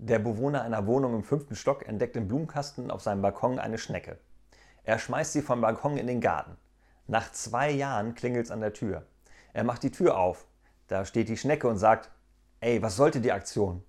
Der Bewohner einer Wohnung im fünften Stock entdeckt im Blumenkasten auf seinem Balkon eine Schnecke. Er schmeißt sie vom Balkon in den Garten. Nach zwei Jahren klingelt es an der Tür. Er macht die Tür auf. Da steht die Schnecke und sagt, ey, was sollte die Aktion?